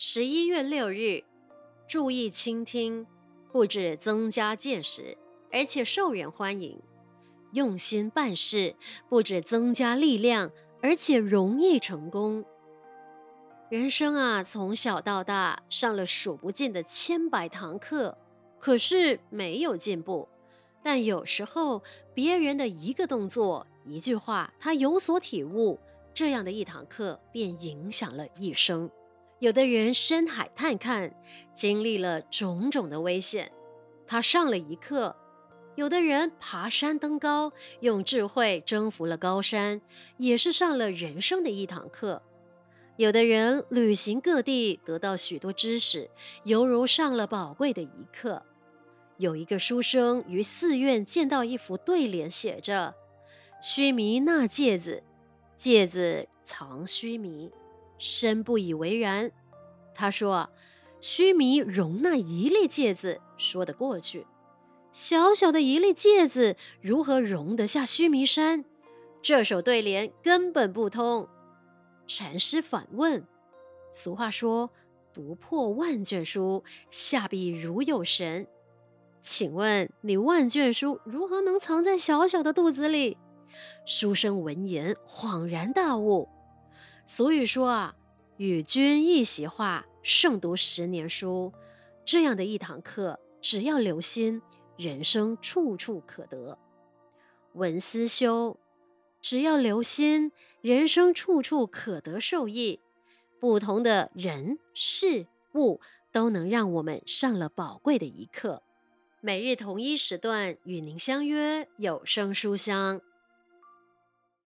十一月六日，注意倾听，不只增加见识，而且受人欢迎；用心办事，不只增加力量，而且容易成功。人生啊，从小到大上了数不尽的千百堂课，可是没有进步。但有时候，别人的一个动作、一句话，他有所体悟，这样的一堂课便影响了一生。有的人深海探看，经历了种种的危险，他上了一课；有的人爬山登高，用智慧征服了高山，也是上了人生的一堂课；有的人旅行各地，得到许多知识，犹如上了宝贵的一课。有一个书生于寺院见到一幅对联，写着：“须弥纳芥子，芥子藏须弥。”深不以为然，他说：“须弥容纳一粒芥子，说得过去；小小的一粒芥子，如何容得下须弥山？这首对联根本不通。”禅师反问：“俗话说，读破万卷书，下笔如有神。请问你万卷书如何能藏在小小的肚子里？”书生闻言恍然大悟。俗语说啊，与君一席话，胜读十年书。这样的一堂课，只要留心，人生处处可得。文思修，只要留心，人生处处可得受益。不同的人事物，都能让我们上了宝贵的一课。每日同一时段与您相约有声书香。